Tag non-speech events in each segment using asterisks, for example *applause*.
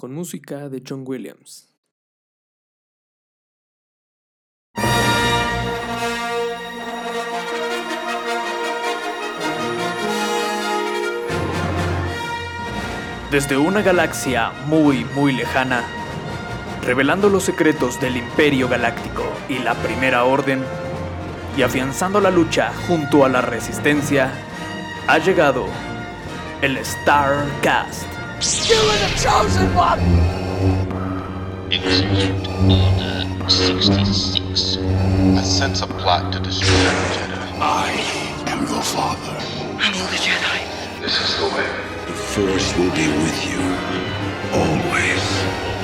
con música de John Williams. Desde una galaxia muy, muy lejana, revelando los secretos del Imperio Galáctico y la Primera Orden, y afianzando la lucha junto a la Resistencia, ha llegado el Starcast. You are the chosen one! Execute Order 66. I sense a plot to destroy the Jedi. I am your father. I'm all the Jedi. This is the way. The Force will be with you. Always.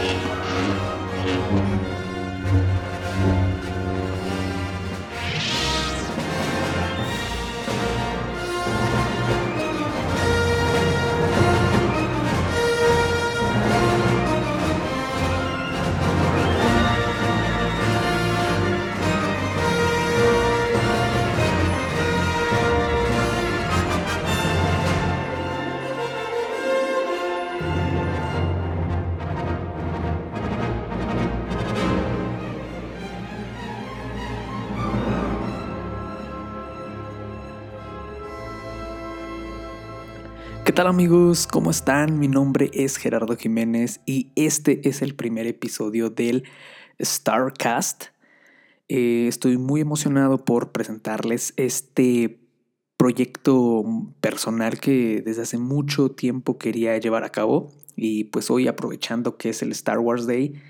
Tal amigos? ¿Cómo están? Mi nombre es Gerardo Jiménez y este es el primer episodio del Starcast. Eh, estoy muy emocionado por presentarles este proyecto personal que desde hace mucho tiempo quería llevar a cabo y pues hoy aprovechando que es el Star Wars Day,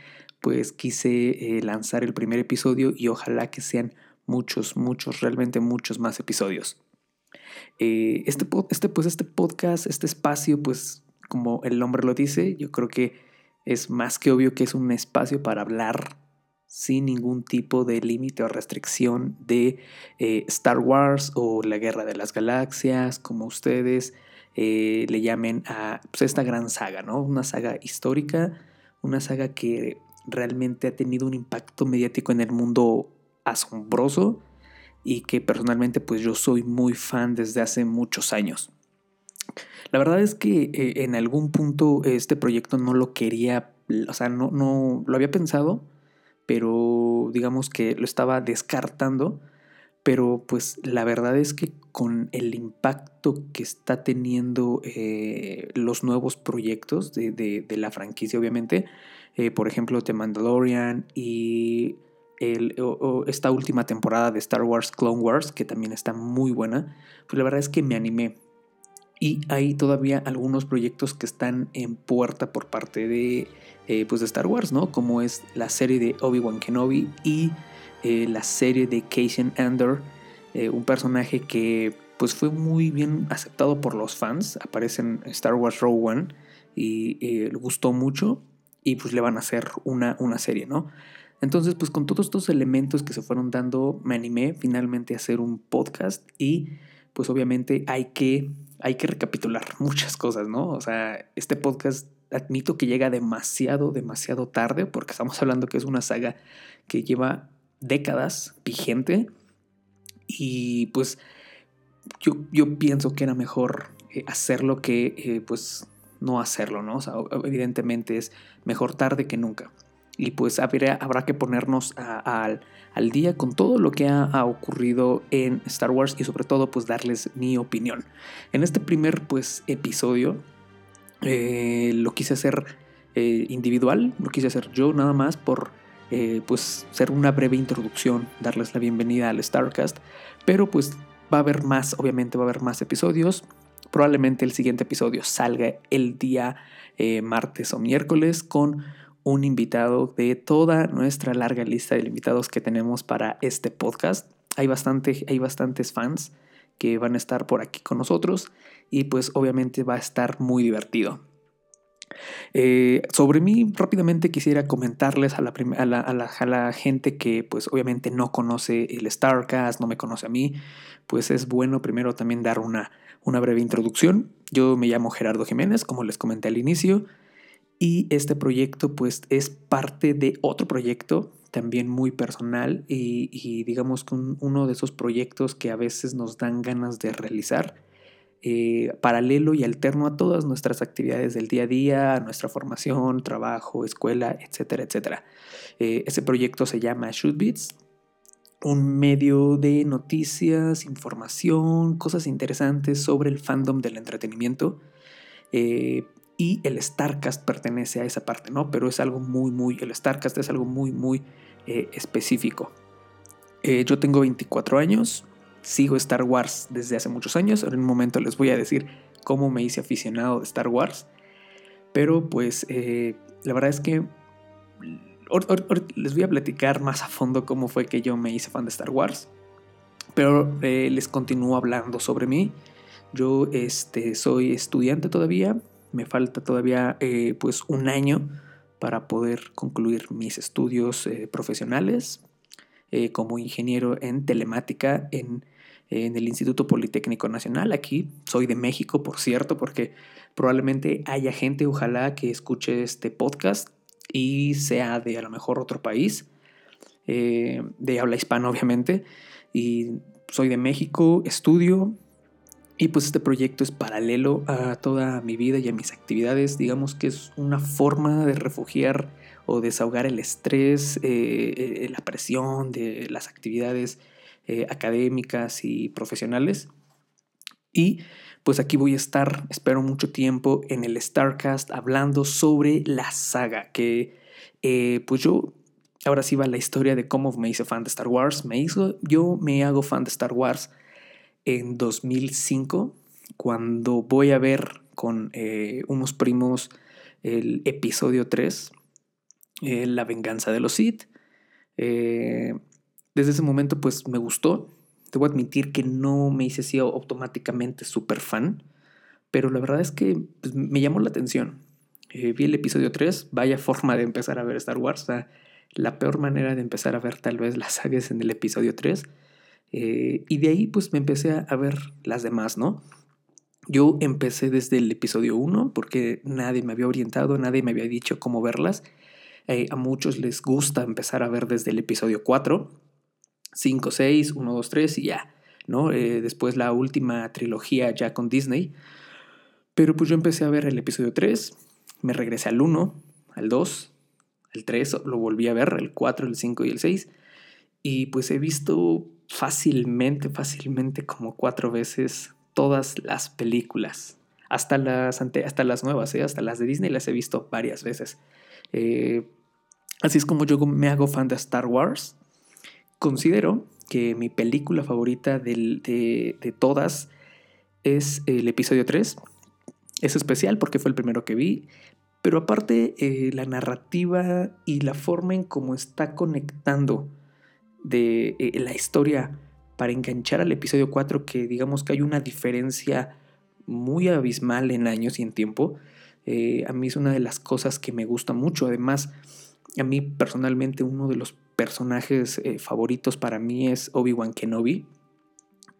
pues quise eh, lanzar el primer episodio y ojalá que sean muchos, muchos, realmente muchos más episodios. Eh, este, este, pues, este podcast, este espacio, pues como el nombre lo dice, yo creo que es más que obvio que es un espacio para hablar sin ningún tipo de límite o restricción de eh, Star Wars o la Guerra de las Galaxias, como ustedes eh, le llamen a pues, esta gran saga, ¿no? Una saga histórica, una saga que realmente ha tenido un impacto mediático en el mundo asombroso y que personalmente pues yo soy muy fan desde hace muchos años. La verdad es que eh, en algún punto este proyecto no lo quería, o sea, no, no lo había pensado, pero digamos que lo estaba descartando, pero pues la verdad es que con el impacto que está teniendo eh, los nuevos proyectos de, de- la franquicia, obviamente, eh, por ejemplo, The Mandalorian y esta última temporada de Star Wars Clone Wars, que también está muy buena, pues la verdad es que me animé. Y hay todavía algunos proyectos que están en puerta por parte de, eh, pues de Star Wars, ¿no? Como es la serie de Obi-Wan Kenobi y eh, la serie de Cassian Andor, eh, un personaje que pues fue muy bien aceptado por los fans, aparece en Star Wars Rogue One y le gustó mucho y pues le van a hacer una, una serie, ¿no? Entonces, pues con todos estos elementos que se fueron dando, me animé finalmente a hacer un podcast y pues obviamente hay que, hay que recapitular *laughs* muchas cosas, ¿no? O sea, este podcast admito que llega demasiado, demasiado tarde porque estamos hablando que es una saga que lleva décadas vigente y pues yo, yo pienso que era mejor eh, hacerlo que eh, pues no hacerlo, ¿no? O sea, evidentemente es mejor tarde que nunca. Y pues habrá, habrá que ponernos al, al día con todo lo que ha, ocurrido en Star Wars y sobre todo pues darles mi opinión. En este primer pues episodio eh, lo quise hacer eh, individual, lo quise hacer yo nada más por eh, pues ser una breve introducción, darles la bienvenida al Starcast, pero pues va a haber más, obviamente va a haber más episodios. Probablemente el siguiente episodio salga el día eh, martes o miércoles con un invitado de toda nuestra larga lista de invitados que tenemos para este podcast. Hay, bastante, hay bastantes fans que van a estar por aquí con nosotros y pues obviamente va a estar muy divertido. Eh, sobre mí rápidamente quisiera comentarles a la, a, la, a la gente que pues obviamente no conoce el Starcast, no me conoce a mí, pues es bueno primero también dar una, una breve introducción. Yo me llamo Gerardo Jiménez, como les comenté al inicio, y este proyecto pues es parte de otro proyecto también muy personal y, digamos uno de esos proyectos que a veces nos dan ganas de realizar eh, paralelo y alterno a todas nuestras actividades del día a día, nuestra formación, trabajo, escuela, etcétera, etcétera. Eh, ese proyecto se llama Shootbeats, un medio de noticias, información, cosas interesantes sobre el fandom del entretenimiento. Eh, y el StarCast pertenece a esa parte, ¿no? Pero es algo muy, muy, el StarCast es algo muy, muy específico. yo tengo 24 años, sigo Star Wars desde hace muchos años. En un momento les voy a decir cómo me hice aficionado de Star Wars. Pero pues eh, la verdad es que les voy a platicar más a fondo cómo fue que yo me hice fan de Star Wars. Pero eh, les continúo hablando sobre mí. Yo este, soy estudiante todavía. Me falta todavía eh, pues un año para poder concluir mis estudios profesionales como ingeniero en telemática en en el Instituto Politécnico Nacional. Aquí soy de México, por cierto, porque probablemente haya gente, ojalá, que escuche este podcast y sea de a lo mejor otro país, eh, de habla hispana, obviamente. Y soy de México, estudio. Y pues este proyecto es paralelo a toda mi vida y a mis actividades. Digamos que es una forma de refugiar o desahogar el estrés, eh, eh, la presión de las actividades eh, académicas y profesionales. Y pues aquí voy a estar, espero mucho tiempo, en el Starcast hablando sobre la saga, que pues yo, ahora sí va la historia de cómo me hice fan de Star Wars. Me hizo, yo me hago fan de Star Wars en 2005, cuando voy a ver con eh, unos primos el episodio 3, La venganza de los Sith. Desde ese momento pues me gustó. Debo admitir que no me hice así automáticamente súper fan, pero la verdad es que pues, me llamó la atención. Eh, vi el episodio 3, vaya forma de empezar a ver Star Wars. la peor manera de empezar a ver tal vez las sagas en el episodio 3. Eh, y de ahí pues me empecé a ver las demás, ¿no? Yo empecé desde el episodio 1 porque nadie me había orientado, nadie me había dicho cómo verlas. Eh, a muchos les gusta empezar a ver desde el episodio 4 5, 6, 1, 2, 3 y ya, ¿no? Eh, después la última trilogía ya con Disney. Pero pues yo empecé a ver el episodio 3, me regresé al 1, al 2, el 3 lo volví a ver, el 4, el 5 y el 6. Y pues he visto fácilmente, fácilmente como cuatro veces todas las películas. Hasta las, hasta las nuevas, ¿eh? hasta las de Disney las he visto varias veces. Eh, así es como yo me hago fan de Star Wars. Considero que mi película favorita de, todas es el episodio 3. Es especial porque fue el primero que vi, pero aparte eh, la narrativa y la forma en cómo está conectando de eh, la historia para enganchar al episodio 4, que digamos que hay una diferencia muy abismal en años y en tiempo, eh, a mí es una de las cosas que me gusta mucho. Además, a mí personalmente uno de los personajes eh, favoritos para mí es Obi-Wan Kenobi.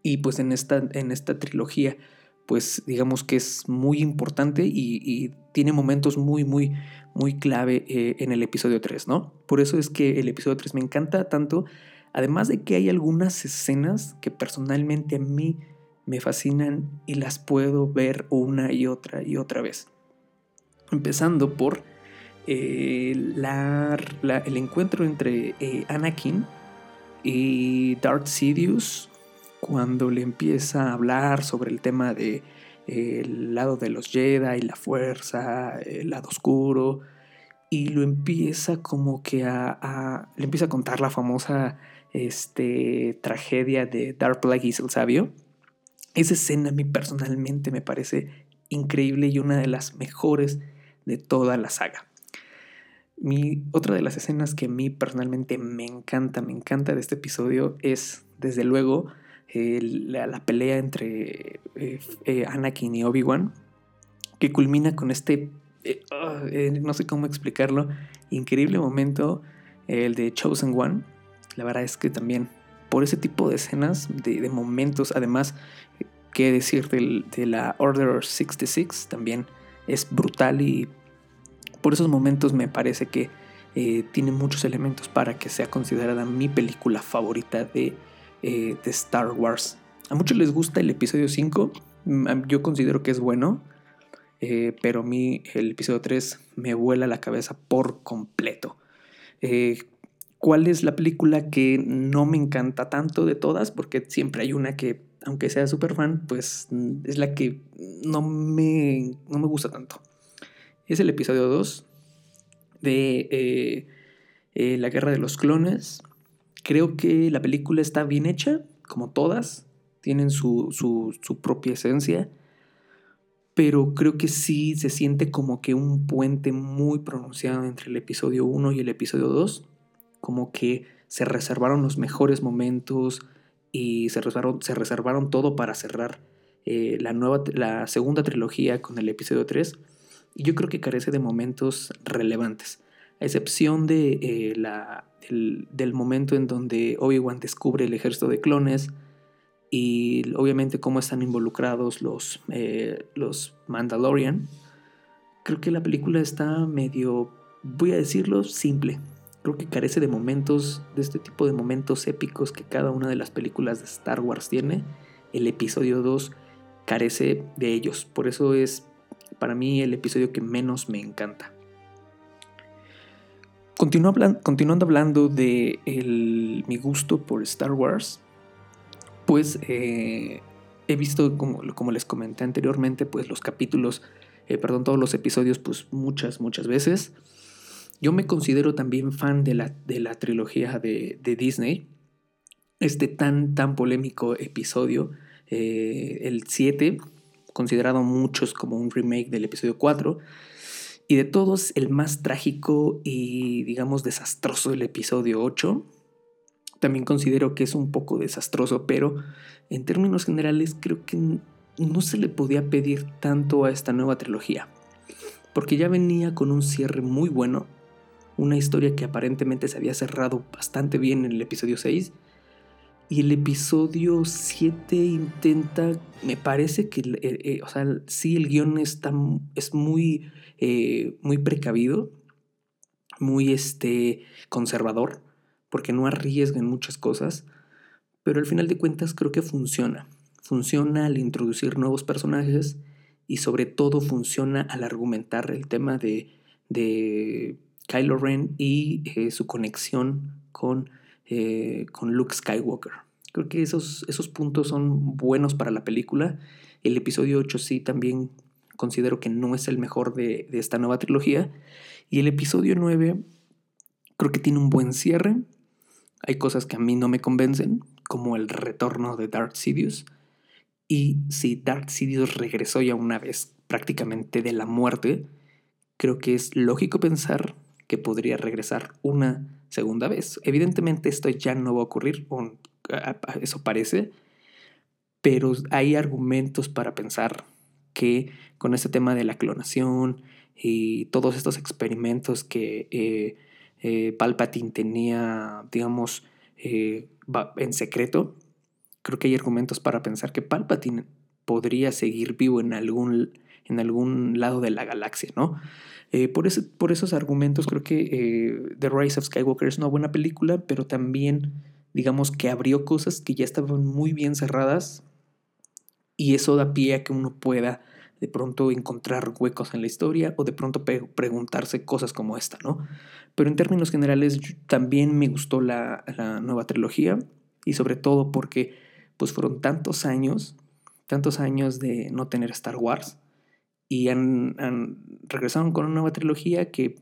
Y pues en esta, en esta trilogía, pues digamos que es muy importante y, tiene momentos muy, muy, muy clave en el episodio 3, ¿no? Por eso es que el episodio 3 me encanta tanto, además de que hay algunas escenas que personalmente a mí me fascinan y las puedo ver una y otra y otra vez. Empezando por eh, el encuentro entre eh, Anakin y Darth Sidious cuando le empieza a hablar sobre el tema de eh, lado de los Jedi, la fuerza, el lado oscuro, y lo empieza como que a, le empieza a contar la famosa este, tragedia de Darth Plagueis el sabio. Esa escena a mí personalmente me parece increíble y una de las mejores de toda la saga. Mi, otra de las escenas que a mí personalmente me encanta, me encanta de este episodio es, desde luego, la, pelea entre eh, Anakin y Obi-Wan, que culmina con este, eh, no sé cómo explicarlo, increíble momento, el de Chosen One. La verdad es que también, por ese tipo de escenas, de, momentos, además, qué decir de la Order 66, también es brutal y por esos momentos me parece que eh, tiene muchos elementos para que sea considerada mi película favorita de, eh, de, Star Wars. A muchos les gusta el episodio 5, Mm, Yo considero que es bueno, eh, pero a mí el episodio 3 me vuela la cabeza por completo. Eh, ¿Cuál es la película que no me encanta tanto de todas? Porque siempre hay una que, aunque sea súper fan, pues mm, es la que no me, no me gusta tanto. Es el episodio 2 de eh, La Guerra de los Clones. Creo que la película está bien hecha, como todas, tienen su, su propia esencia, pero creo que sí se siente como que un puente muy pronunciado entre el episodio 1 y el episodio 2, como que se reservaron los mejores momentos y se reservaron, se reservaron todo para cerrar eh, la, nueva, la segunda trilogía con el episodio 3. Y yo creo que carece de momentos relevantes, a excepción de, eh, la, del, momento en donde Obi-Wan descubre el ejército de clones y obviamente cómo están involucrados los, eh, los Mandalorian. Creo que la película está medio, voy a decirlo, simple. Creo que carece de momentos, de este tipo de momentos épicos que cada una de las películas de Star Wars tiene. El episodio 2 carece de ellos. Por eso es para mí el episodio que menos me encanta. Continuando hablando de el- mi gusto por Star Wars, pues eh, he visto, como, les comenté anteriormente, pues los capítulos, eh, perdón, todos los episodios, pues muchas, muchas veces. Yo me considero también fan de la, de la trilogía de, de Disney. Este tan, tan polémico episodio, eh, el 7, considerado muchos como un remake del episodio 4. Y de todos, el más trágico y, digamos, desastroso del episodio 8. También considero que es un poco desastroso, pero en términos generales creo que no se le podía pedir tanto a esta nueva trilogía. Porque ya venía con un cierre muy bueno, una historia que aparentemente se había cerrado bastante bien en el episodio 6. Y el episodio 7 intenta, me parece que, eh, eh, o sea, sí el guion está, es muy, eh, muy precavido, muy este, conservador, porque no arriesga en muchas cosas, pero al final de cuentas creo que funciona. Funciona al introducir nuevos personajes y sobre todo funciona al argumentar el tema de, de Kylo Ren y eh, su conexión con, eh, con Luke Skywalker. Creo que esos, esos puntos son buenos para la película. El episodio 8 sí también considero que no es el mejor de, de esta nueva trilogía. Y el episodio 9 creo que tiene un buen cierre. Hay cosas que a mí no me convencen, como el retorno de Darth Sidious. Y si Darth Sidious regresó ya una vez prácticamente de la muerte, creo que es lógico pensar que podría regresar una segunda vez. Evidentemente esto ya no va a ocurrir, o a- a- eso parece, pero hay argumentos para pensar que con este tema de la clonación y todos estos experimentos que eh, eh, Palpatine tenía, digamos, eh, en secreto, creo que hay argumentos para pensar que Palpatine podría seguir vivo en algún, en algún lado de la galaxia, ¿no? Eh, por, ese- por esos argumentos creo que The Rise of Skywalker es una buena película, pero también digamos que abrió cosas que ya estaban muy bien cerradas y eso da pie a que uno pueda de pronto encontrar huecos en la historia o de pronto preguntarse cosas como esta, ¿no? Pero en términos generales también me gustó la, nueva trilogía y sobre todo porque pues fueron tantos años, tantos años de no tener Star Wars y han- regresaron con una nueva trilogía que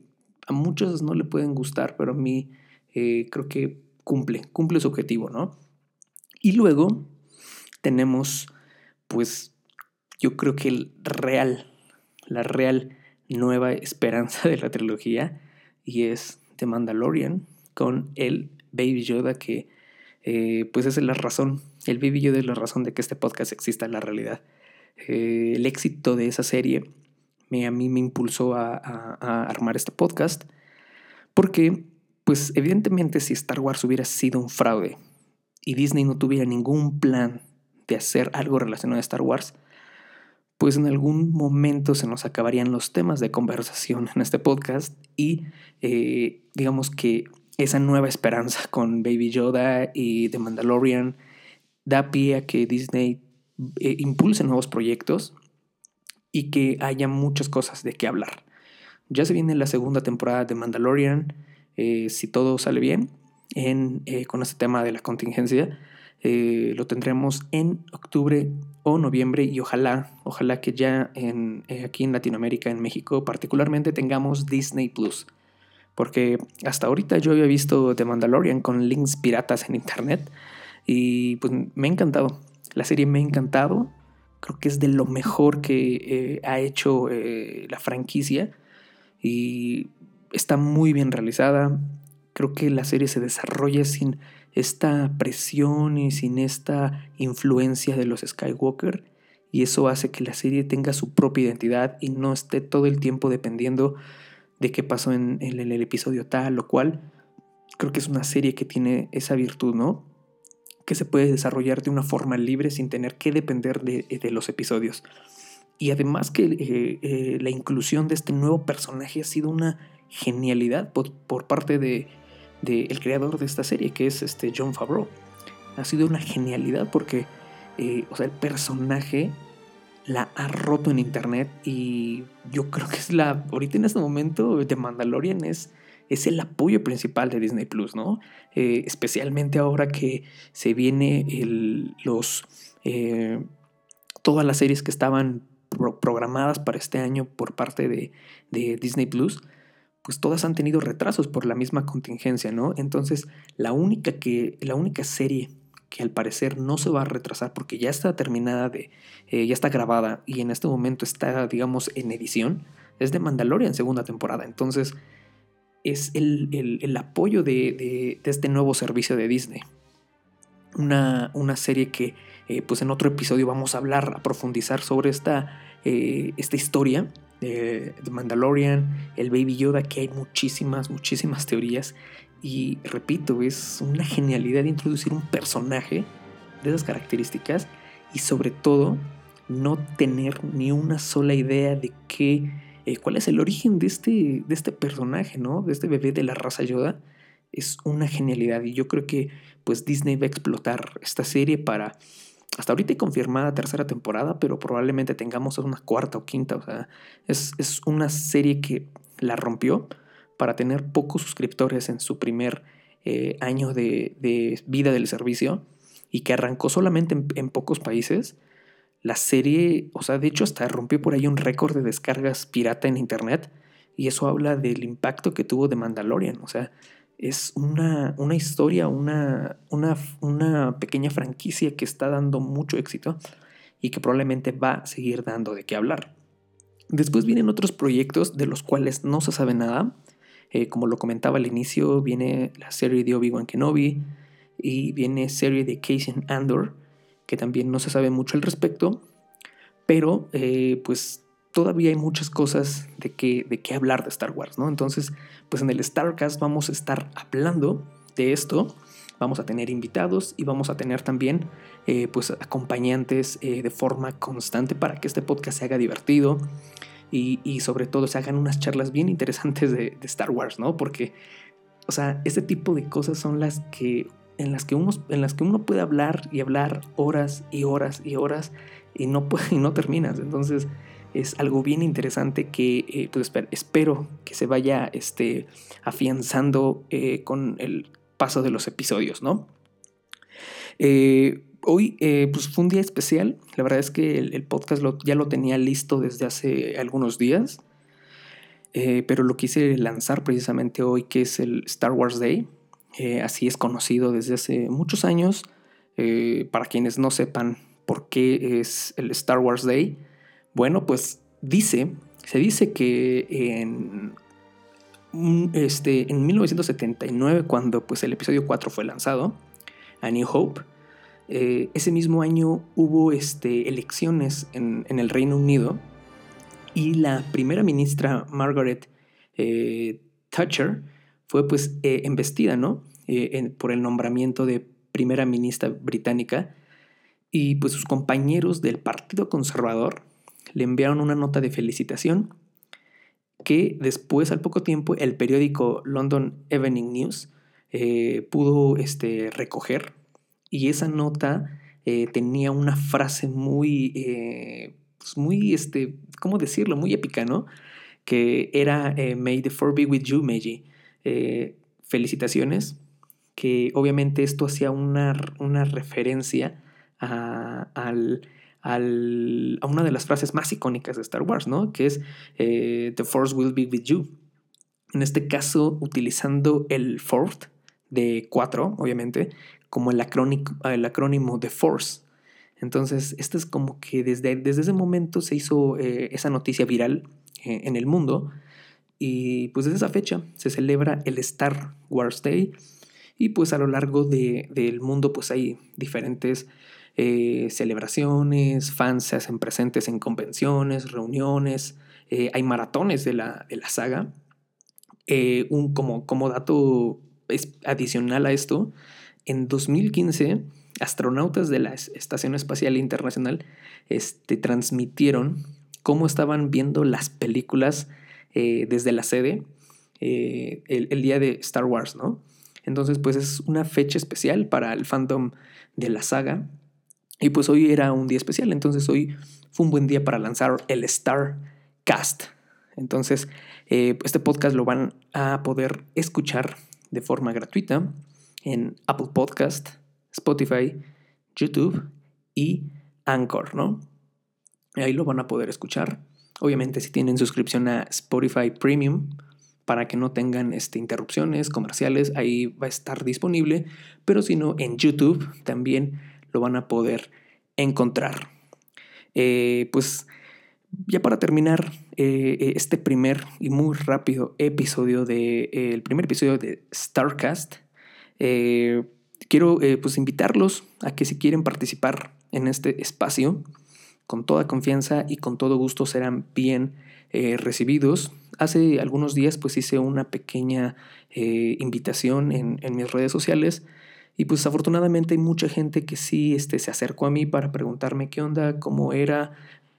a muchos no le pueden gustar, pero a mí eh, creo que cumple, cumple su objetivo, ¿no? Y luego tenemos, pues, yo creo que el real, la real nueva esperanza de la trilogía y es The Mandalorian con el Baby Yoda que eh, pues es la razón, el Baby Yoda es la razón de que este podcast exista en la realidad. Eh, el éxito de esa serie me, a mí me impulsó a, a- a armar este podcast porque pues evidentemente si Star Wars hubiera sido un fraude y Disney no tuviera ningún plan de hacer algo relacionado a Star Wars, pues en algún momento se nos acabarían los temas de conversación en este podcast y eh, digamos que esa nueva esperanza con Baby Yoda y The Mandalorian da pie a que Disney eh, impulse nuevos proyectos y que haya muchas cosas de qué hablar. Ya se viene la segunda temporada de Mandalorian, eh, si todo sale bien, en, con este tema de la contingencia. Eh, lo tendremos en octubre o noviembre y ojalá, ojalá que ya en, aquí en Latinoamérica, en México particularmente, tengamos Disney Plus. Porque hasta ahorita yo había visto The Mandalorian con links piratas en internet y pues me ha encantado. La serie me ha encantado. Creo que es de lo mejor que eh, ha hecho eh, la franquicia y está muy bien realizada. Creo que la serie se desarrolla sin esta presión y sin esta influencia de los Skywalker y eso hace que la serie tenga su propia identidad y no esté todo el tiempo dependiendo de qué pasó en, el episodio tal o cual. Creo que es una serie que tiene esa virtud, ¿no? que se puede desarrollar de una forma libre sin tener que depender de, de los episodios. Y además que eh, eh, la inclusión de este nuevo personaje ha sido una genialidad por, por parte de, de, el creador de esta serie, que es este John Favreau. Ha sido una genialidad porque eh, o sea, el personaje la ha roto en internet y yo creo que es la, ahorita en este momento de Mandalorian es es el apoyo principal de Disney Plus, ¿no? Eh, especialmente ahora que se viene los, eh, todas las series que estaban programadas para este año por parte de, Disney Plus, pues todas han tenido retrasos por la misma contingencia, ¿no? Entonces, la única, que, la única serie que al parecer no se va a retrasar porque ya está terminada de, eh, ya está grabada y en este momento está, digamos, en edición, es de Mandalorian segunda temporada. Entonces, es el, apoyo de, este nuevo servicio de Disney. Una, una serie que eh, pues en otro episodio vamos a hablar, a profundizar sobre esta, eh, esta historia de, Mandalorian, el Baby Yoda, que hay muchísimas, muchísimas teorías. Y repito, es una genialidad introducir un personaje de esas características y sobre todo no tener ni una sola idea de qué eh, cuál es el origen de este, de este personaje, ¿no? De este bebé de la raza Yoda. Es una genialidad y yo creo que pues Disney va a explotar esta serie para hasta ahorita hay confirmada tercera temporada, pero probablemente tengamos una cuarta o quinta. O sea, es, una serie que la rompió para tener pocos suscriptores en su primer eh, año de, vida del servicio y que arrancó solamente en pocos países la serie, o sea, de hecho hasta rompió por ahí un récord de descargas pirata en internet y eso habla del impacto que tuvo de Mandalorian, o sea, es una, una historia, una, una, una pequeña franquicia que está dando mucho éxito y que probablemente va a seguir dando de qué hablar. Después vienen otros proyectos de los cuales no se sabe nada. Eh, como lo comentaba al inicio, viene la serie de Obi-Wan Kenobi y viene serie de Casey Andor que también no se sabe mucho al respecto, pero eh, pues todavía hay muchas cosas de qué de qué hablar de Star Wars, ¿no? Entonces, pues en el Starcast vamos a estar hablando de esto, vamos a tener invitados y vamos a tener también eh, pues acompañantes eh, de forma constante para que este podcast se haga divertido y, sobre todo se hagan unas charlas bien interesantes de, de Star Wars, ¿no? Porque, o sea, este tipo de cosas son las que en las que uno, en las que uno puede hablar y hablar horas y horas y horas y no, puede, y no terminas. Entonces es algo bien interesante que eh, pues, espero que se vaya este, afianzando eh, con el paso de los episodios, ¿no? Eh, hoy pues fue un día especial. La verdad es que el, podcast ya lo tenía listo desde hace algunos días. pero lo quise lanzar precisamente hoy, que es el Star Wars Day. Así es conocido desde hace muchos años. Para quienes no sepan por qué es el Star Wars Day, bueno, pues dice, se dice que en, este, en 1979, cuando pues, el episodio 4 fue lanzado, A New Hope, eh, ese mismo año hubo este, elecciones en, el Reino Unido y la primera ministra Margaret Thatcher fue pues eh, embestida, ¿no? Eh, por el nombramiento de primera ministra británica y pues sus compañeros del Partido Conservador le enviaron una nota de felicitación que después, al poco tiempo, el periódico London Evening News eh, pudo este, recoger y esa nota eh, tenía una frase muy, eh, pues muy, este, ¿cómo decirlo? Muy épica, ¿no? Que era May the Four be with you, Meiji. Felicitaciones, que obviamente esto hacía una, una referencia al, al- a una de las frases más icónicas de Star Wars, ¿no? Que es eh, The Force will be with you. En este caso, utilizando el Fourth de 4, obviamente, como el, acrónico- el acrónimo de Force. Entonces, esto es como que desde, desde ese momento se hizo eh, esa noticia viral eh, en el mundo. Y pues desde esa fecha se celebra el Star Wars Day. Y pues a lo largo de- del mundo pues hay diferentes eh, celebraciones, fans se hacen presentes en convenciones, reuniones, eh, hay maratones de la, de la saga. Eh, un, como, como dato adicional a esto, en 2015 astronautas de la es- Estación Espacial Internacional este, transmitieron cómo estaban viendo las películas desde la sede el, el día de Star Wars, ¿no? Entonces, pues es una fecha especial para el fandom de la saga. Y pues hoy era un día especial, entonces hoy fue un buen día para lanzar el Star Cast. Entonces, eh, este podcast lo van a poder escuchar de forma gratuita en Apple Podcast, Spotify, YouTube y Anchor, ¿no? Ahí lo van a poder escuchar. Obviamente si tienen suscripción a Spotify Premium para que no tengan este, interrupciones comerciales, ahí va a estar disponible. Pero si no, en YouTube también lo van a poder encontrar. Eh, pues ya para terminar eh, este primer y muy rápido episodio de el primer episodio de Starcast, eh, quiero pues invitarlos a que si quieren participar en este espacio, con toda confianza y con todo gusto serán bien recibidos. Hace algunos días pues hice una pequeña invitación en mis redes sociales y pues afortunadamente hay mucha gente que sí este, se acercó a mí para preguntarme qué onda, cómo era,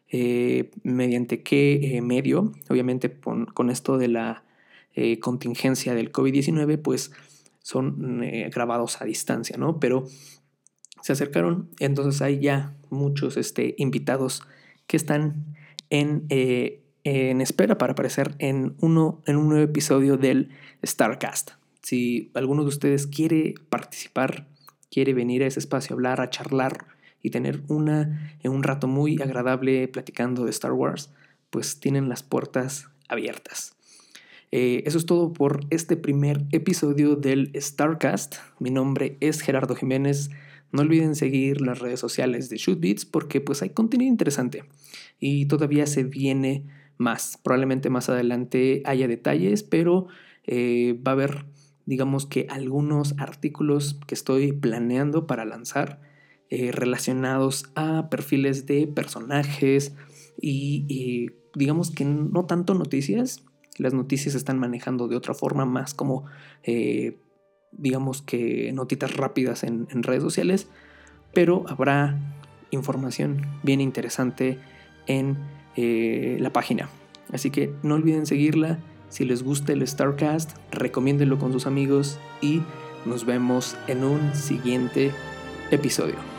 eh, mediante qué eh, medio. Obviamente con, esto de la eh, contingencia del COVID-19 pues son grabados a distancia, ¿no? Pero se acercaron, entonces hay ya muchos este, invitados que están en, en espera para aparecer en, uno, en un nuevo episodio del Starcast. Si alguno de ustedes quiere participar, quiere venir a ese espacio a hablar, a charlar y tener una, un rato muy agradable platicando de Star Wars, pues tienen las puertas abiertas. Eh, eso es todo por este primer episodio del Starcast. Mi nombre es Gerardo Jiménez. No olviden seguir las redes sociales de Shootbeats porque pues hay contenido interesante y todavía se viene más. Probablemente más adelante haya detalles, pero eh, va a haber, digamos que algunos artículos que estoy planeando para lanzar eh, relacionados a perfiles de personajes y, digamos que no tanto noticias. Las noticias se están manejando de otra forma, más como eh, digamos que notitas rápidas en, en, redes sociales, pero habrá información bien interesante en eh, la página. Así que no olviden seguirla. Si les gusta el Starcast, recomiéndenlo con sus amigos y nos vemos en un siguiente episodio.